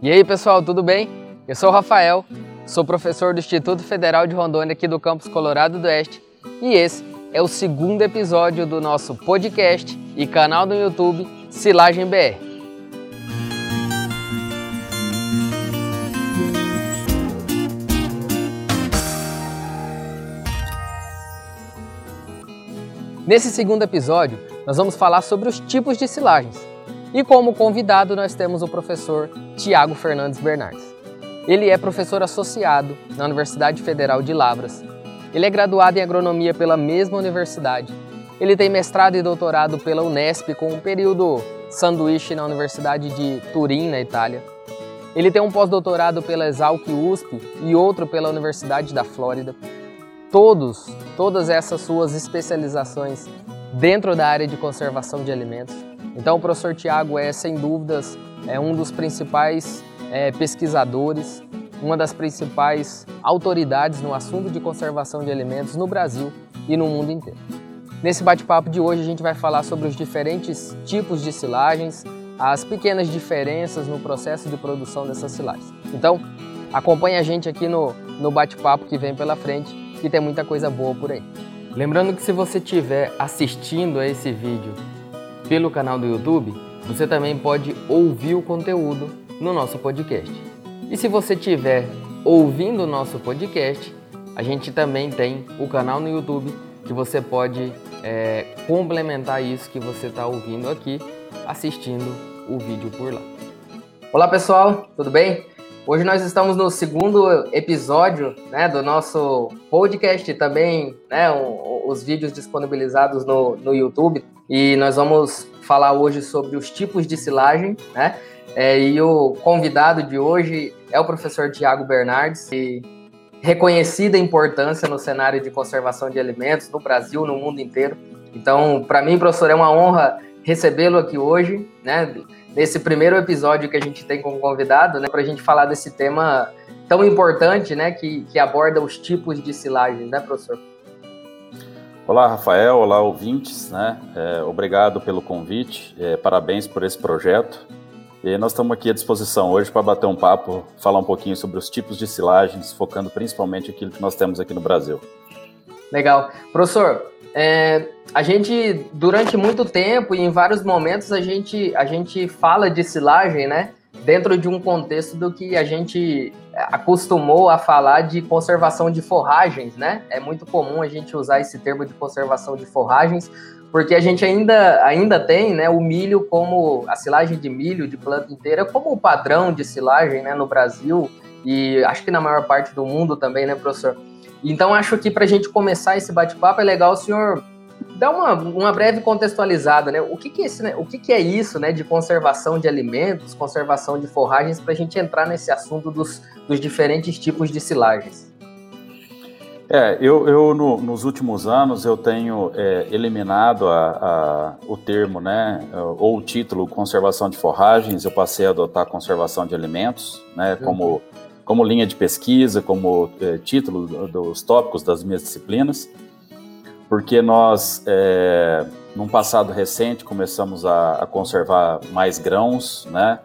E aí, pessoal, tudo bem? Eu sou o Rafael, sou professor do Instituto Federal de Rondônia aqui do campus Colorado do Oeste e esse é o segundo episódio do nosso podcast e canal do YouTube Silagem BR. Nesse segundo episódio, nós vamos falar sobre os tipos de silagens. E como convidado, nós temos o professor Tiago Fernandes Bernardes. Ele é professor associado na Universidade Federal de Lavras. Ele é graduado em agronomia pela mesma universidade. Ele tem mestrado e doutorado pela Unesp com um período sanduíche na Universidade de Turim, na Itália. Ele tem um pós-doutorado pela Exalc USP e outro pela Universidade da Flórida todos, todas essas suas especializações dentro da área de conservação de alimentos. Então, o professor Tiago é, sem dúvidas, é um dos principais é, pesquisadores, uma das principais autoridades no assunto de conservação de alimentos no Brasil e no mundo inteiro. Nesse bate-papo de hoje, a gente vai falar sobre os diferentes tipos de silagens, as pequenas diferenças no processo de produção dessas silagens. Então, acompanhe a gente aqui no, no bate-papo que vem pela frente que tem muita coisa boa por aí. Lembrando que se você estiver assistindo a esse vídeo pelo canal do YouTube, você também pode ouvir o conteúdo no nosso podcast. E se você estiver ouvindo o nosso podcast, a gente também tem o canal no YouTube que você pode é, complementar isso que você está ouvindo aqui, assistindo o vídeo por lá. Olá pessoal, tudo bem? Hoje nós estamos no segundo episódio né, do nosso podcast também, né, os vídeos disponibilizados no, no YouTube. E nós vamos falar hoje sobre os tipos de silagem, né? É, e o convidado de hoje é o professor Tiago Bernardes, e reconhecida importância no cenário de conservação de alimentos no Brasil, no mundo inteiro. Então, para mim, professor, é uma honra recebê-lo aqui hoje, né? nesse primeiro episódio que a gente tem como convidado, né, para a gente falar desse tema tão importante, né, que, que aborda os tipos de silagem, né, professor? Olá, Rafael. Olá, ouvintes. Né? É, obrigado pelo convite. É, parabéns por esse projeto. E nós estamos aqui à disposição hoje para bater um papo, falar um pouquinho sobre os tipos de silagens, focando principalmente aquilo que nós temos aqui no Brasil. Legal. Professor, é, a gente, durante muito tempo e em vários momentos, a gente, a gente fala de silagem, né? Dentro de um contexto do que a gente acostumou a falar de conservação de forragens, né? É muito comum a gente usar esse termo de conservação de forragens, porque a gente ainda, ainda tem né, o milho como a silagem de milho de planta inteira como o padrão de silagem né, no Brasil e acho que na maior parte do mundo também, né, professor? Então, acho que para a gente começar esse bate-papo, é legal o senhor dar uma, uma breve contextualizada, né? O que, que, é, esse, né? o que, que é isso né, de conservação de alimentos, conservação de forragens, para a gente entrar nesse assunto dos, dos diferentes tipos de silagens? É, eu, eu no, nos últimos anos eu tenho é, eliminado a, a, o termo, né, ou o título conservação de forragens, eu passei a adotar conservação de alimentos, né, uhum. como como linha de pesquisa, como é, título dos tópicos das minhas disciplinas, porque nós, é, num passado recente, começamos a, a conservar mais grãos, né?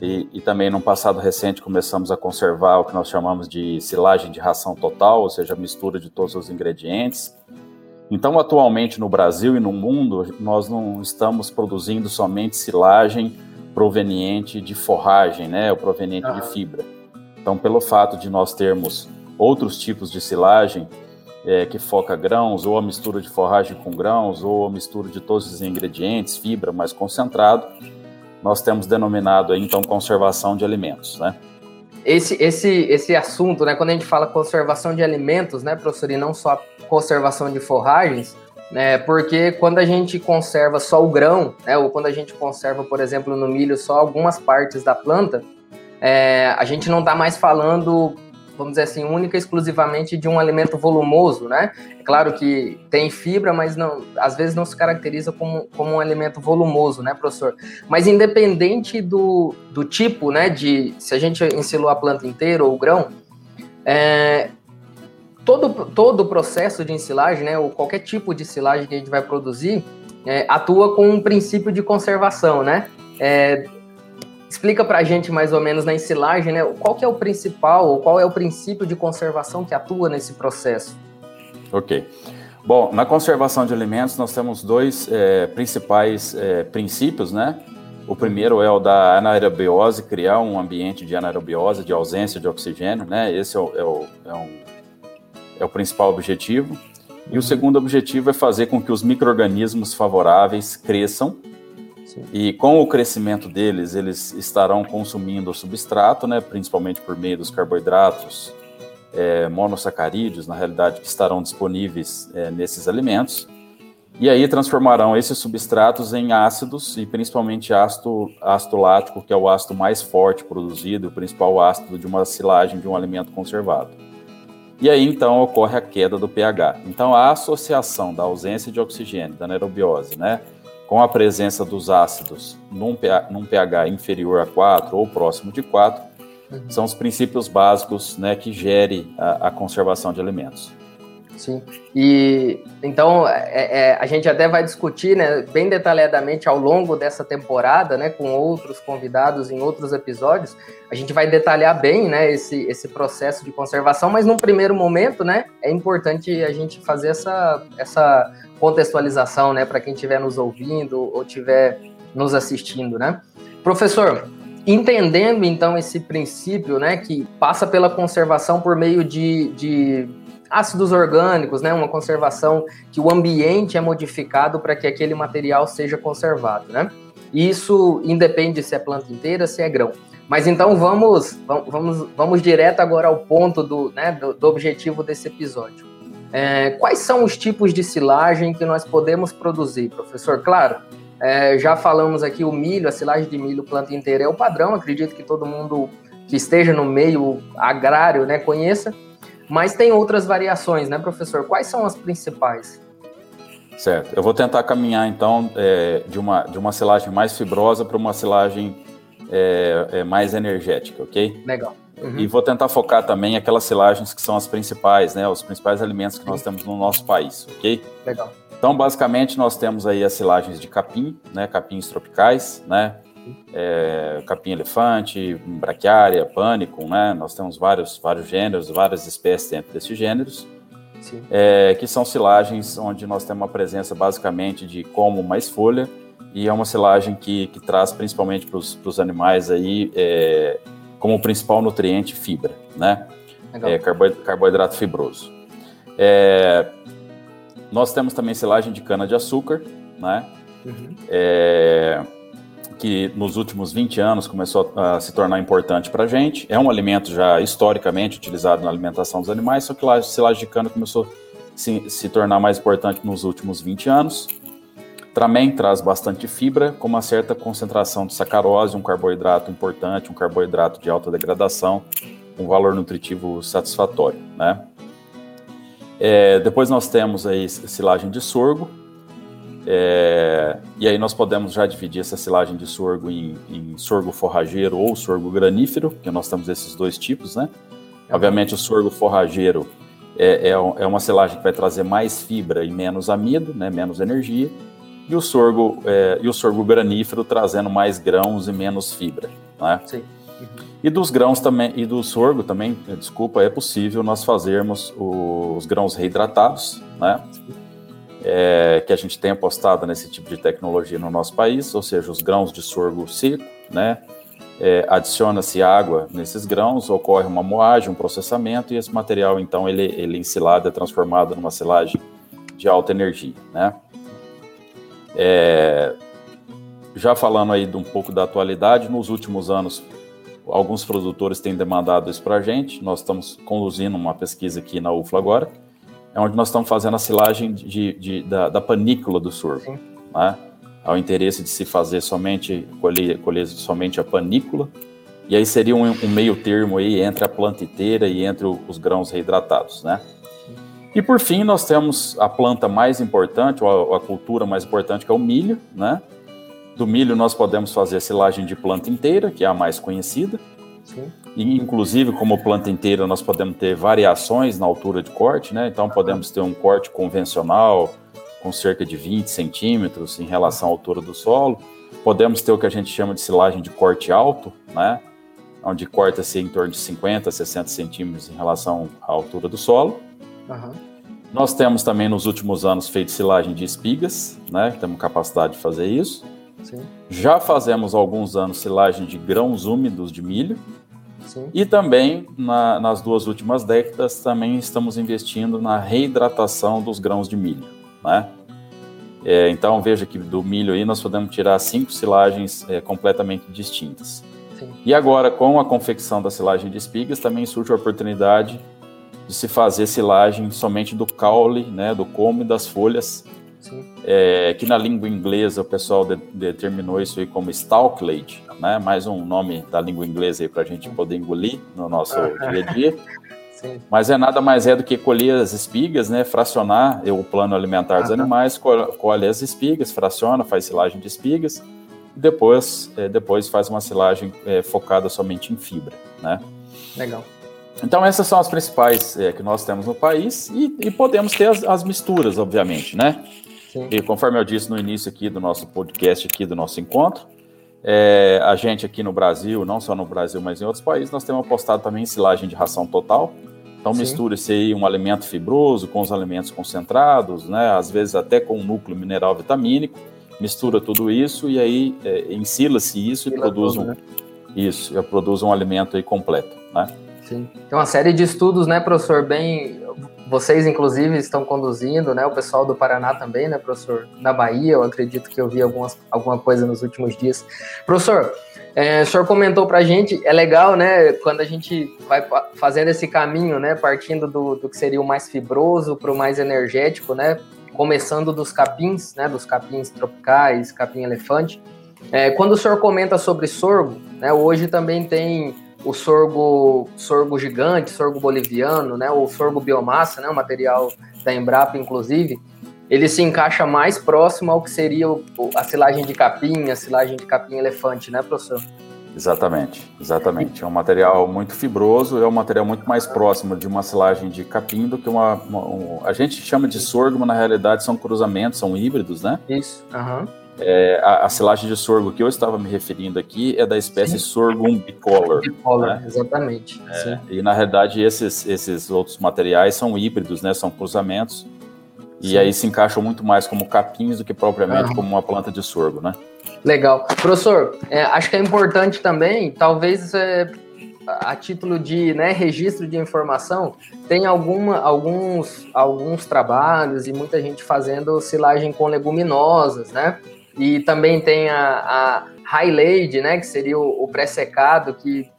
E, e, também num passado recente começamos a conservar o que nós chamamos de silagem de ração total, ou seja, a mistura de todos os ingredientes. Então, atualmente no Brasil e no mundo, nós não estamos produzindo somente silagem proveniente de forragem, né, ou proveniente de fibra. Então, pelo fato de nós termos outros tipos de silagem é, que foca grãos, ou a mistura de forragem com grãos, ou a mistura de todos os ingredientes, fibra mais concentrado, nós temos denominado aí, então conservação de alimentos, né? Esse, esse, esse assunto, né, quando a gente fala conservação de alimentos, né, professor, e não só conservação de forragens, né, porque quando a gente conserva só o grão, né, ou quando a gente conserva, por exemplo, no milho só algumas partes da planta, é, a gente não está mais falando, vamos dizer assim, única e exclusivamente de um alimento volumoso, né? É claro que tem fibra, mas não, às vezes não se caracteriza como, como um alimento volumoso, né, professor? Mas independente do, do tipo, né, de se a gente ensilou a planta inteira ou o grão, é, todo, todo o processo de ensilagem, né, ou qualquer tipo de silagem que a gente vai produzir, é, atua com um princípio de conservação, né? É, explica para a gente mais ou menos na ensilagem, né? Qual que é o principal, ou qual é o princípio de conservação que atua nesse processo? Ok. Bom, na conservação de alimentos nós temos dois é, principais é, princípios, né? O primeiro é o da anaerobiose, criar um ambiente de anaerobiose, de ausência de oxigênio, né? Esse é o, é o, é um, é o principal objetivo. E o segundo objetivo é fazer com que os micro-organismos favoráveis cresçam E com o crescimento deles, eles estarão consumindo o substrato, né, principalmente por meio dos carboidratos é, monossacarídeos, na realidade, que estarão disponíveis é, nesses alimentos. E aí transformarão esses substratos em ácidos, e principalmente ácido, ácido lático, que é o ácido mais forte produzido, o principal ácido de uma silagem de um alimento conservado. E aí então ocorre a queda do pH. Então a associação da ausência de oxigênio, da anaerobiose, né, com a presença dos ácidos num pH, num pH inferior a 4 ou próximo de 4, uhum. são os princípios básicos né, que gerem a, a conservação de alimentos. Sim. E então é, é, a gente até vai discutir né, bem detalhadamente ao longo dessa temporada, né, com outros convidados em outros episódios. A gente vai detalhar bem né, esse, esse processo de conservação, mas num primeiro momento né, é importante a gente fazer essa, essa contextualização, né, para quem estiver nos ouvindo ou estiver nos assistindo, né? Professor, entendendo então esse princípio, né, que passa pela conservação por meio de, de ácidos orgânicos, né, uma conservação que o ambiente é modificado para que aquele material seja conservado, né? E isso independe se é planta inteira, se é grão. Mas então vamos, vamos, vamos direto agora ao ponto do, né, do, do objetivo desse episódio. É, quais são os tipos de silagem que nós podemos produzir, professor? Claro, é, já falamos aqui o milho, a silagem de milho planta inteira é o padrão, acredito que todo mundo que esteja no meio agrário né, conheça, mas tem outras variações, né, professor? Quais são as principais? Certo, eu vou tentar caminhar então é, de, uma, de uma silagem mais fibrosa para uma silagem é, é, mais energética, ok? Legal. Uhum. E vou tentar focar também aquelas silagens que são as principais, né? Os principais alimentos que nós temos no nosso país, ok? Legal. Então, basicamente, nós temos aí as silagens de capim, né? Capins tropicais, né? É, capim elefante, braquiária, pânico, né? Nós temos vários, vários gêneros, várias espécies dentro desses gêneros. É, que são silagens onde nós temos uma presença basicamente de como mais folha e é uma silagem que, que traz principalmente para os animais aí é, como principal nutriente fibra, né? É, carboidrato fibroso. É, nós temos também silagem de cana-de-açúcar, né? Uhum. É, que nos últimos 20 anos começou a se tornar importante para a gente. É um alimento já historicamente utilizado na alimentação dos animais, só que a silagem de cana começou a se, se tornar mais importante nos últimos 20 anos. Também traz bastante fibra, com uma certa concentração de sacarose, um carboidrato importante, um carboidrato de alta degradação, um valor nutritivo satisfatório, né? É, depois nós temos aí silagem de sorgo, é, e aí nós podemos já dividir essa silagem de sorgo em, em, sorgo forrageiro ou sorgo granífero, que nós temos esses dois tipos, né? Obviamente o sorgo forrageiro é, é, é uma silagem que vai trazer mais fibra e menos amido, né? Menos energia e o sorgo é, e o sorgo granífero trazendo mais grãos e menos fibra, né? Sim. E dos grãos também e do sorgo também, desculpa, é possível nós fazermos os grãos reidratados, né? É, que a gente tem apostado nesse tipo de tecnologia no nosso país, ou seja, os grãos de sorgo seco, né? É, adiciona-se água nesses grãos, ocorre uma moagem, um processamento e esse material então ele, ele ensilado é transformado numa silagem de alta energia, né? É, já falando aí de um pouco da atualidade, nos últimos anos, alguns produtores têm demandado isso para a gente. Nós estamos conduzindo uma pesquisa aqui na UFLA agora, é onde nós estamos fazendo a silagem de, de da, da, panícula do sorgo. Né? Há o interesse de se fazer somente, colher, colher somente a panícula, e aí seria um, um, meio termo aí entre a planta inteira e entre o, os grãos reidratados, né? E por fim, nós temos a planta mais importante, ou a, a, cultura mais importante, que é o milho, né? Do milho nós podemos fazer a silagem de planta inteira, que é a mais conhecida. Sim. E, inclusive, como planta inteira, nós podemos ter variações na altura de corte, né? Então, podemos ter um corte convencional com cerca de 20 centímetros em relação à altura do solo. Podemos ter o que a gente chama de silagem de corte alto, né? onde corta-se em torno de 50 a 60 centímetros em relação à altura do solo. Uhum. Nós temos também nos últimos anos feito silagem de espigas, né? Temos capacidade de fazer isso. Sim. Já fazemos alguns anos silagem de grãos úmidos de milho. Sim. E também, na, nas duas últimas décadas, também estamos investindo na reidratação dos grãos de milho, né? É, então, veja que do milho aí nós podemos tirar cinco silagens é, completamente distintas. Sim. E agora, com a confecção da silagem de espigas, também surge a oportunidade de se fazer silagem somente do caule, né, do como e das folhas, é, que na língua inglesa o pessoal de, determinou isso aí como stalklade, né, mais um nome da língua inglesa aí para a gente poder engolir no nosso dia a dia. Mas é nada mais é do que colher as espigas, né, fracionar o plano alimentar dos animais, colhe as espigas, fraciona, faz silagem de espigas, e depois, é, depois faz uma silagem é, focada somente em fibra, né. Legal. Então essas são as principais é, que nós temos no país e, e podemos ter as, as, misturas, obviamente, né? Sim. E conforme eu disse no início aqui do nosso podcast, aqui do nosso encontro, é, a gente aqui no Brasil, não só no Brasil, mas em outros países, nós temos apostado também em silagem de ração total. Então mistura-se aí um alimento fibroso com os alimentos concentrados, né? Às vezes até com um núcleo mineral vitamínico, mistura tudo isso e aí é, ensila-se isso e produz um, né? isso, produz um alimento aí completo, né? Sim. Tem uma série de estudos, né, professor, bem vocês inclusive estão conduzindo, né? O pessoal do Paraná também, né, professor? Na Bahia, eu acredito que eu vi algumas, alguma coisa nos últimos dias. Professor, é, o senhor comentou para a gente, é legal, né, quando a gente vai fazendo esse caminho, né, partindo do, do que seria o mais fibroso para o mais energético, né, começando dos capins, né, dos capins tropicais, capim elefante. É, quando o senhor comenta sobre sorgo, né, hoje também tem o sorgo, sorgo gigante, sorgo boliviano, né, o sorgo biomassa, né, o material da Embrapa, inclusive, ele se encaixa mais próximo ao que seria a silagem de capim, a silagem de capim elefante, né, professor? Exatamente, exatamente. É um material muito fibroso, é um material muito mais próximo de uma silagem de capim do que uma. uma um, a gente chama de sorgo, mas na realidade são cruzamentos, são híbridos, né? Isso. Uhum. É, a, a, silagem de sorgo que eu estava me referindo aqui é da espécie Sim. sorghum bicolor. Bicolor, né? exatamente. É, e na realidade esses, esses outros materiais são híbridos, né? São cruzamentos. E Sim. aí se encaixam muito mais como capins do que propriamente uhum. como uma planta de sorgo, né? Legal. Professor, é, acho que é importante também, talvez é, a título de né, registro de informação, tem alguma, alguns, alguns trabalhos e muita gente fazendo silagem com leguminosas, né? E também tem a, a high laid, né, que seria o, o pré-secado, que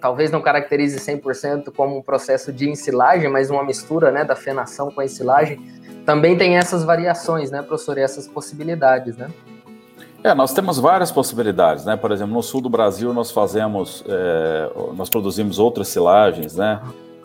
talvez não caracterize 100% como um processo de ensilagem, mas uma mistura né, da fenação com a ensilagem. Também tem essas variações, né, professor, e essas possibilidades, né? É, nós temos várias possibilidades, né? Por exemplo, no sul do Brasil nós fazemos, é, nós produzimos outras silagens, né?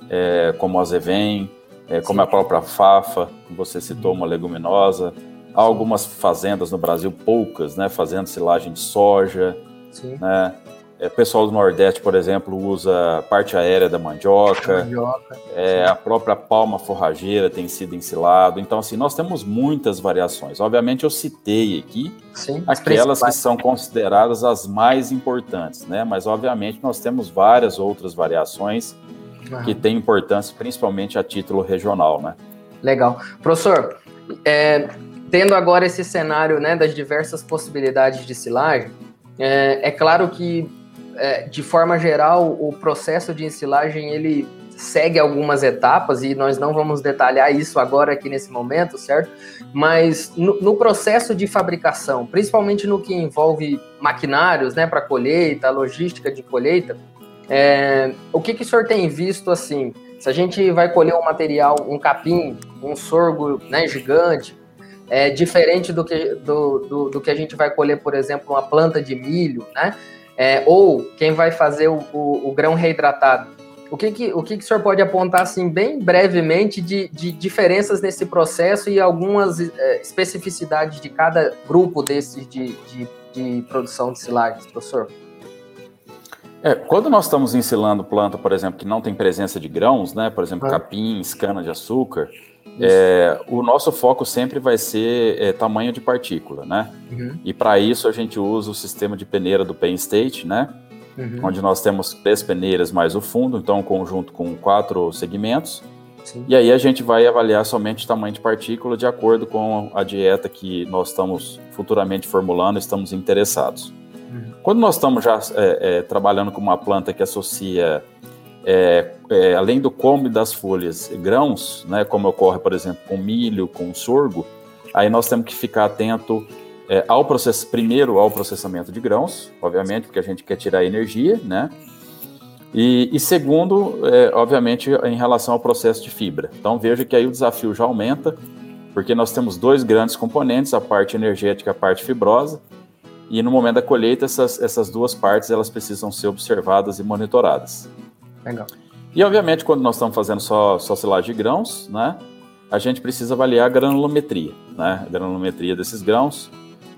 É, como a Zevem, é, como a própria Fafa, você citou uma leguminosa. Há algumas fazendas no Brasil, poucas, né, fazendo silagem de soja, Sim. né? É, pessoal do Nordeste, por exemplo, usa parte aérea da mandioca. mandioca é, a própria palma forrageira tem sido ensilado. Então, assim, nós temos muitas variações. Obviamente, eu citei aqui Sim, aquelas que são consideradas as mais importantes, né? Mas, obviamente, nós temos várias outras variações que têm importância, principalmente a título regional, né? Legal. Professor, é, tendo agora esse cenário né, das diversas possibilidades de silagem, é, é claro que, é, de forma geral, o processo de ensilagem ele segue algumas etapas e nós não vamos detalhar isso agora aqui nesse momento, certo? Mas no, no processo de fabricação, principalmente no que envolve maquinários, né, para colheita, logística de colheita, é, o que, que o senhor tem visto assim? Se a gente vai colher um material, um capim, um sorgo né, gigante, é diferente do que, do, do, do, que a gente vai colher, por exemplo, uma planta de milho, né? É, ou quem vai fazer o, o, o, grão reidratado. O que, que, o que, que o senhor pode apontar, assim, bem brevemente, de, de diferenças nesse processo e algumas é, especificidades de cada grupo desses de, de, de produção de silagens, professor? É, quando nós estamos ensilando planta, por exemplo, que não tem presença de grãos, né? Por exemplo, capim, cana de açúcar, É, o nosso foco sempre vai ser é, tamanho de partícula, né? Uhum. E para isso a gente usa o sistema de peneira do Penn State, né? Uhum. Onde nós temos três peneiras mais o fundo, então um conjunto com quatro segmentos. Sim. E aí a gente vai avaliar somente o tamanho de partícula de acordo com a dieta que nós estamos futuramente formulando, estamos interessados. Uhum. Quando nós estamos já é, é, trabalhando com uma planta que associa é, é, além do come das folhas grãos, né, como ocorre, por exemplo, com milho, com sorgo, aí nós temos que ficar atento é, ao processo, primeiro ao processamento de grãos, obviamente, porque a gente quer tirar energia, né? E, e segundo, é, obviamente, em relação ao processo de fibra. Então veja que aí o desafio já aumenta, porque nós temos dois grandes componentes, a parte energética e a parte fibrosa, e no momento da colheita essas, essas duas partes elas precisam ser observadas e monitoradas. Legal. E, obviamente, quando nós estamos fazendo só, só silagem de grãos, né, a gente precisa avaliar a granulometria, né, a granulometria desses grãos.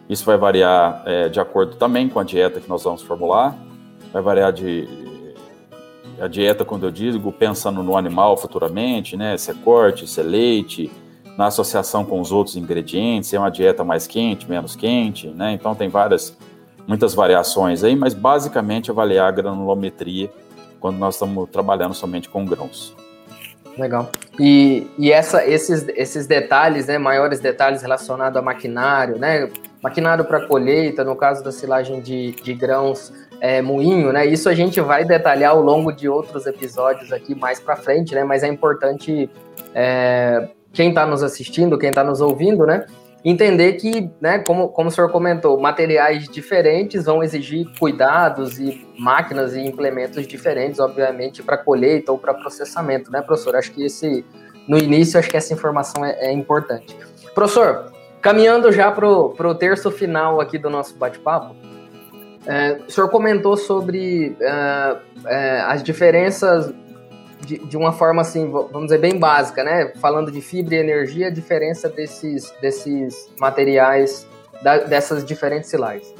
Isso vai variar é, de acordo também com a dieta que nós vamos formular, vai variar de a dieta, quando eu digo, pensando no animal futuramente, né, se é corte, se é leite, na associação com os outros ingredientes, se é uma dieta mais quente, menos quente, né, então tem várias, muitas variações aí, mas basicamente avaliar a granulometria quando nós estamos trabalhando somente com grãos. Legal. E, e essa, esses, esses detalhes, né, maiores detalhes relacionados a maquinário, né, maquinário para colheita, no caso da silagem de, de grãos, é, moinho, né, isso a gente vai detalhar ao longo de outros episódios aqui mais para frente, né, mas é importante é, quem está nos assistindo, quem está nos ouvindo, né, entender que, né, como, como o senhor comentou, materiais diferentes vão exigir cuidados e máquinas e implementos diferentes, obviamente, para colheita ou para processamento, né, professor? Acho que esse, no início, acho que essa informação é, é importante. Professor, caminhando já para o terço final aqui do nosso bate-papo, é, o senhor comentou sobre é, é as diferenças de, de, uma forma assim, vamos dizer, bem básica, né? Falando de fibra e energia, a diferença desses, desses materiais, da, dessas diferentes silagens.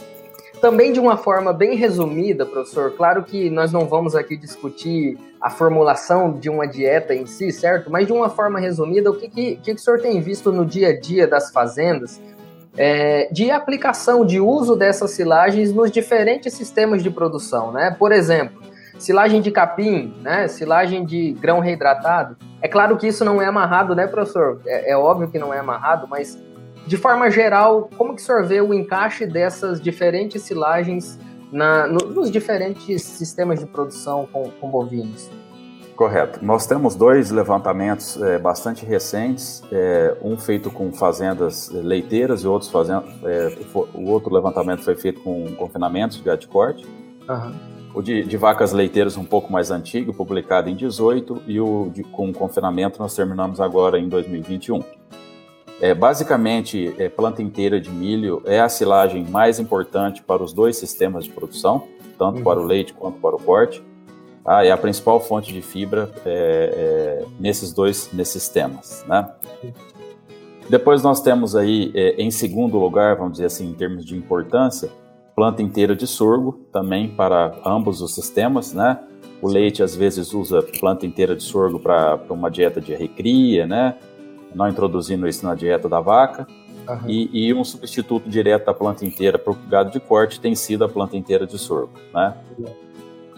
Também de uma forma bem resumida, professor, claro que nós não vamos aqui discutir a formulação de uma dieta em si, certo? Mas de uma forma resumida, o que, que, que, que o senhor tem visto no dia a dia das fazendas é, de aplicação, de uso dessas silagens nos diferentes sistemas de produção, né? Por exemplo, silagem de capim, né? Silagem de grão reidratado. É claro que isso não é amarrado, né, professor? É, é óbvio que não é amarrado, mas de forma geral, como que o senhor vê o encaixe dessas diferentes silagens na, no, nos diferentes sistemas de produção com, com, bovinos? Correto. Nós temos dois levantamentos é, bastante recentes, é, um feito com fazendas leiteiras e outros fazendo, é, o outro levantamento foi feito com confinamentos de gado de corte. Uhum o de, de, vacas leiteiras um pouco mais antigo, publicado em 18, e o de, com confinamento nós terminamos agora em 2021. É, basicamente, é, planta inteira de milho é a silagem mais importante para os dois sistemas de produção, tanto uhum. para o leite quanto para o corte. Ah, é a principal fonte de fibra é, é nesses dois nesses sistemas. Né? Depois nós temos aí, é, em segundo lugar, vamos dizer assim, em termos de importância, planta inteira de sorgo também para ambos os sistemas, né? O leite às vezes usa planta inteira de sorgo para uma dieta de recria, né? Não introduzindo isso na dieta da vaca. Uhum. E, e, um substituto direto da planta inteira para o gado de corte tem sido a planta inteira de sorgo, né?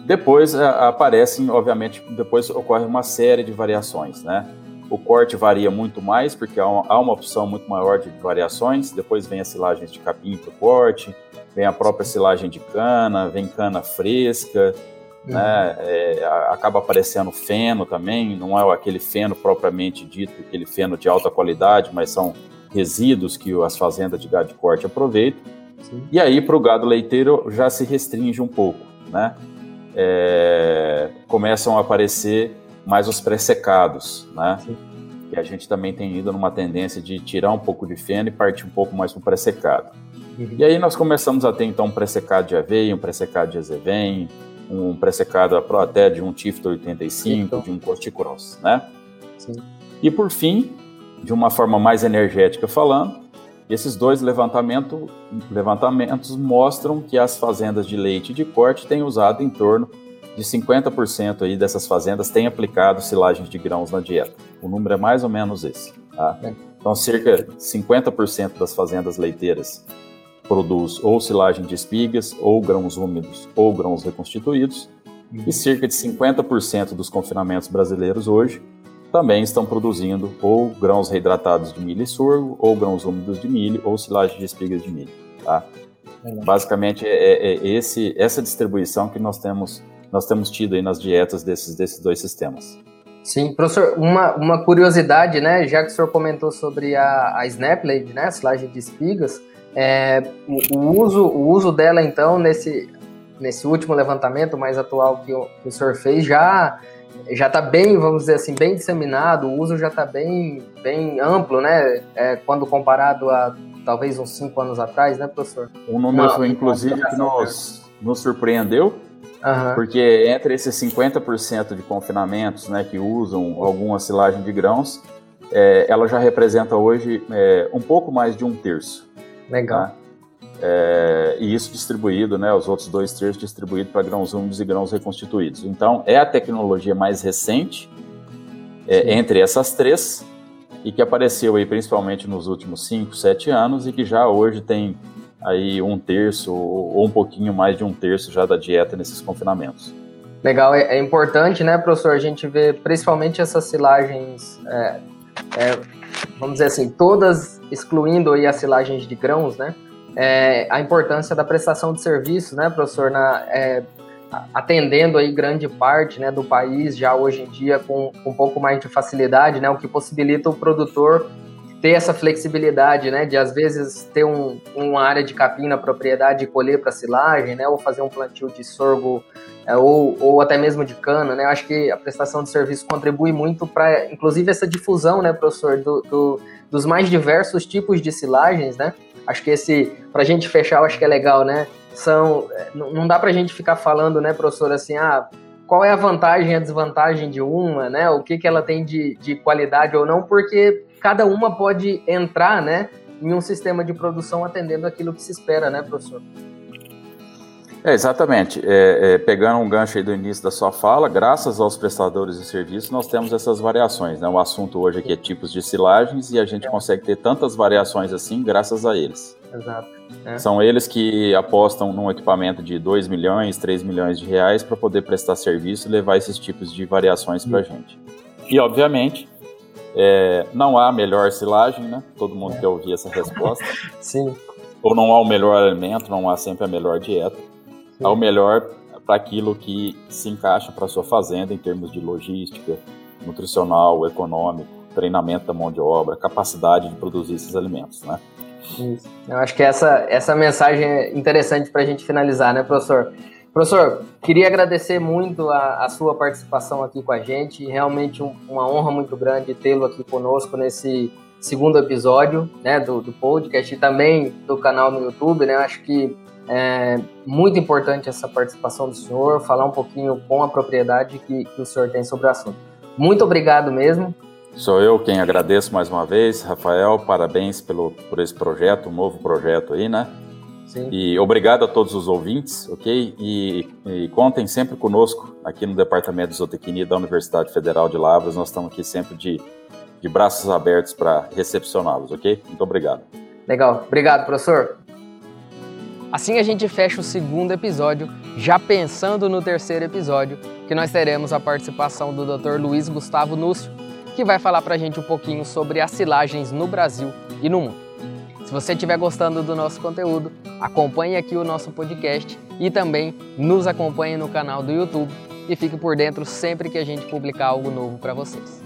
Depois a, aparecem, obviamente, depois ocorre uma série de variações, né? O corte varia muito mais, porque há uma, há uma opção muito maior de variações. Depois vem as silagens de capim para o corte, vem a própria silagem de cana, vem cana fresca, uhum. né? É, acaba aparecendo feno também, não é aquele feno propriamente dito, aquele feno de alta qualidade, mas são resíduos que as fazendas de gado de corte aproveitam. Sim. E aí, para o gado leiteiro, já se restringe um pouco, né? É, começam a aparecer mais os pré-secados, né? Sim. E a gente também tem ido numa tendência de tirar um pouco de feno e partir um pouco mais para o pré-secado. Uhum. E aí nós começamos a ter então um pré-secado de aveia, um pré-secado de azevém, um pré-secado até de um Tifto 85, então. de um Corticross, né? Sim. E por fim, de uma forma mais energética falando, esses dois levantamento, levantamentos mostram que as fazendas de leite de corte têm usado em torno de 50% aí dessas fazendas têm aplicado silagens de grãos na dieta. O número é mais ou menos esse. Tá? É. Então, cerca de 50% das fazendas leiteiras produz ou silagem de espigas, ou grãos úmidos, ou grãos reconstituídos, uhum. e cerca de 50% dos confinamentos brasileiros hoje também estão produzindo ou grãos reidratados de milho e sorgo, ou grãos úmidos de milho, ou silagem de espigas de milho. Tá? Basicamente, é, é, é, esse, essa distribuição que nós temos, nós temos tido aí nas dietas desses, desses dois sistemas. Sim, professor, uma, uma curiosidade, né, já que o senhor comentou sobre a, a Snaplade, né, a silagem de espigas, é, o, o, uso, o uso dela, então, nesse, nesse último levantamento mais atual que o, que o senhor fez, já já está bem, vamos dizer assim, bem disseminado, o uso já está bem, bem amplo, né? É, quando comparado a talvez uns cinco anos atrás, né, professor? Um número, Não, inclusive, que nos, nos surpreendeu, uhum. porque entre esses 50% de confinamentos né, que usam alguma silagem de grãos, é, ela já representa hoje é, um pouco mais de um terço. Legal. Tá? É, e isso distribuído, né, os outros dois terços distribuídos para grãos úmidos e grãos reconstituídos. Então, é a tecnologia mais recente é, entre essas três e que apareceu aí principalmente nos últimos 5, 7 anos e que já hoje tem aí um terço ou um pouquinho mais de um terço já da dieta nesses confinamentos. Legal, é, é importante, né, professor, a gente ver principalmente essas silagens, é, é, vamos dizer assim, todas excluindo aí as silagens de grãos, né, é, a importância da prestação de serviço, né, professor, na, é, atendendo aí grande parte né, do país já hoje em dia com, com, um pouco mais de facilidade, né, o que possibilita o produtor ter essa flexibilidade, né, de às vezes ter um, uma área de capim na propriedade e colher para silagem, né, ou fazer um plantio de sorgo é, ou, ou até mesmo de cana, né, eu acho que a prestação de serviço contribui muito para, inclusive, essa difusão, né, professor, do, do, dos mais diversos tipos de silagens, né, Acho que esse, para a gente fechar, eu acho que é legal, né? São, não dá para a gente ficar falando, né, professor, assim, ah, qual é a vantagem e a desvantagem de uma, né? O que, que ela tem de, de qualidade ou não, porque cada uma pode entrar, né, em um sistema de produção atendendo aquilo que se espera, né, professor? É, exatamente. É, é, pegando um gancho aí do início da sua fala, graças aos prestadores de serviço, nós temos essas variações. Né? O assunto hoje aqui é tipos de silagens e a gente consegue ter tantas variações assim graças a eles. Exato. É. São eles que apostam num equipamento de 2 milhões, 3 milhões de reais para poder prestar serviço e levar esses tipos de variações para a gente. E, obviamente, é, não há melhor silagem, né? Todo mundo quer ouvir essa resposta. Sim. Ou não há o melhor alimento, não há sempre a melhor dieta ao melhor para aquilo que se encaixa para sua fazenda em termos de logística, nutricional, econômico, treinamento da mão de obra, capacidade de produzir esses alimentos, né? Isso. Eu acho que essa, essa mensagem é interessante para a gente finalizar, né, professor? Professor, queria agradecer muito a, a sua participação aqui com a gente. Realmente um, uma honra muito grande tê-lo aqui conosco nesse segundo episódio né, do, do podcast e também do canal no YouTube. Né? Acho que é muito importante essa participação do senhor, falar um pouquinho com a propriedade que, que o senhor tem sobre o assunto. Muito obrigado mesmo. Sou eu quem agradeço mais uma vez, Rafael, parabéns pelo, por esse projeto, um novo projeto aí, né? Sim. E obrigado a todos os ouvintes, ok? E, e, contem sempre conosco aqui no Departamento de Zootecnia da Universidade Federal de Lavras. Nós estamos aqui sempre de, de braços abertos para recepcioná-los, ok? Muito obrigado. Legal. Obrigado, professor. Assim a gente fecha o segundo episódio, já pensando no terceiro episódio, que nós teremos a participação do Dr. Luiz Gustavo Núcio, que vai falar para a gente um pouquinho sobre as silagens no Brasil e no mundo. Se você estiver gostando do nosso conteúdo, acompanhe aqui o nosso podcast e também nos acompanhe no canal do YouTube e fique por dentro sempre que a gente publicar algo novo para vocês.